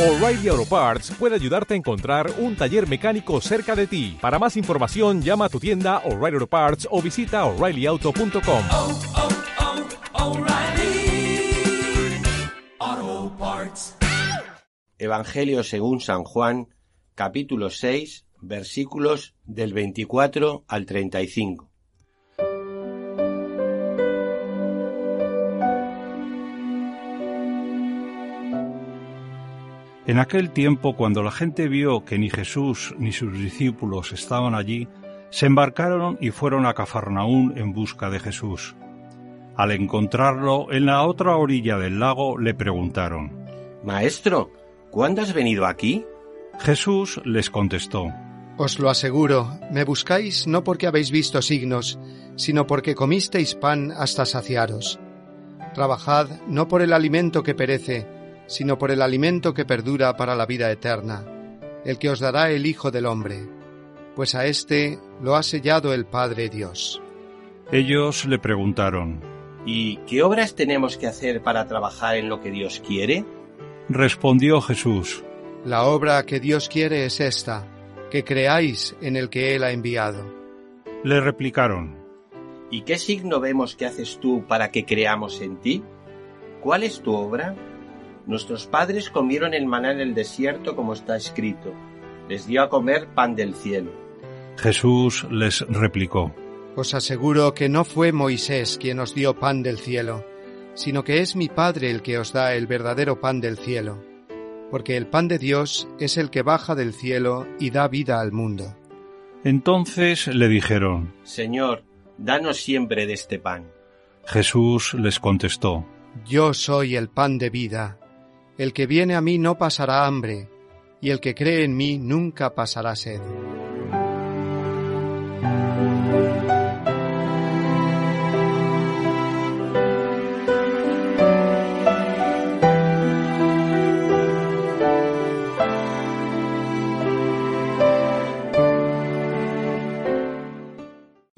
O'Reilly Auto Parts puede ayudarte a encontrar un taller mecánico cerca de ti. Para más información, llama a tu tienda O'Reilly Auto Parts o visita oreillyauto.com. oh, oh, Parts. Evangelio según San Juan, capítulo 6, versículos del 24 al 35. En aquel tiempo, cuando la gente vio que ni Jesús ni sus discípulos estaban allí, se embarcaron y fueron a Cafarnaún en busca de Jesús. Al encontrarlo en la otra orilla del lago, le preguntaron. Maestro, ¿cuándo has venido aquí? Jesús les contestó. Os lo aseguro, me buscáis no porque habéis visto signos, sino porque comisteis pan hasta saciaros. Trabajad no por el alimento que perece, sino por el alimento que perdura para la vida eterna, el que os dará el Hijo del Hombre, pues a éste lo ha sellado el Padre Dios. Ellos le preguntaron. ¿Y qué obras tenemos que hacer para trabajar en lo que Dios quiere? Respondió Jesús. La obra que Dios quiere es esta, que creáis en el que Él ha enviado. Le replicaron. ¿Y qué signo vemos que haces tú para que creamos en ti? ¿Cuál es tu obra? Nuestros padres comieron el maná en el desierto como está escrito. Les dio a comer pan del cielo. Jesús les replicó. Os aseguro que no fue Moisés quien os dio pan del cielo, sino que es mi Padre el que os da el verdadero pan del cielo, porque el pan de Dios es el que baja del cielo y da vida al mundo. Entonces le dijeron. Señor, danos siempre de este pan. Jesús les contestó. Yo soy el pan de vida. El que viene a mí no pasará hambre, y el que cree en mí nunca pasará sed.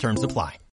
Terms apply.